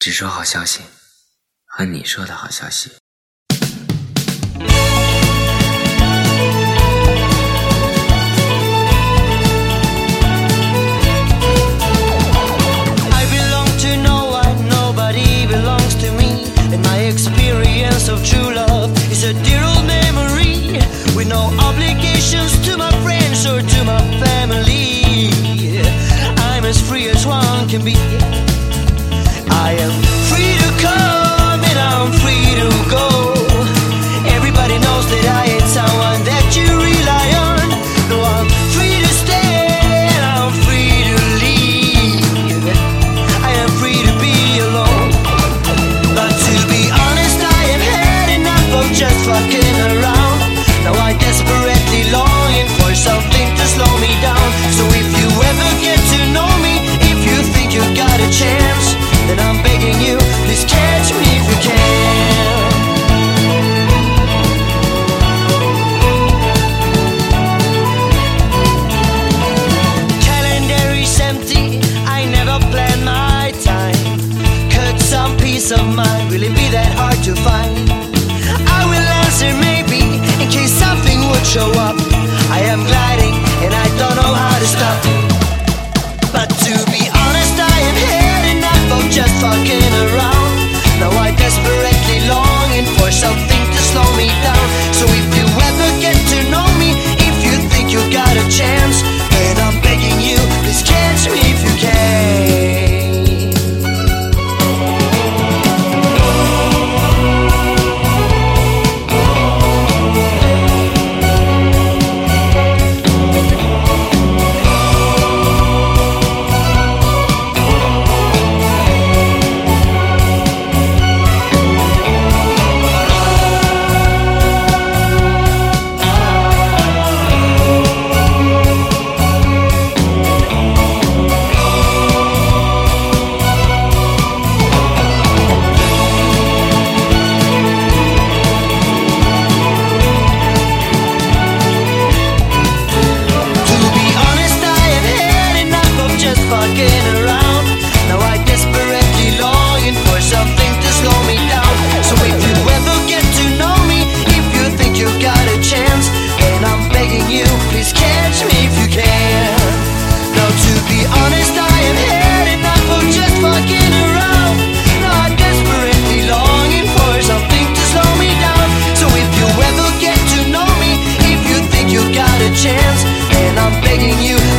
只说好消息，和你说的好消息。can be be that hard to find. I will answer maybe in case something would show up. I am gliding and I don't know how to stop. begging you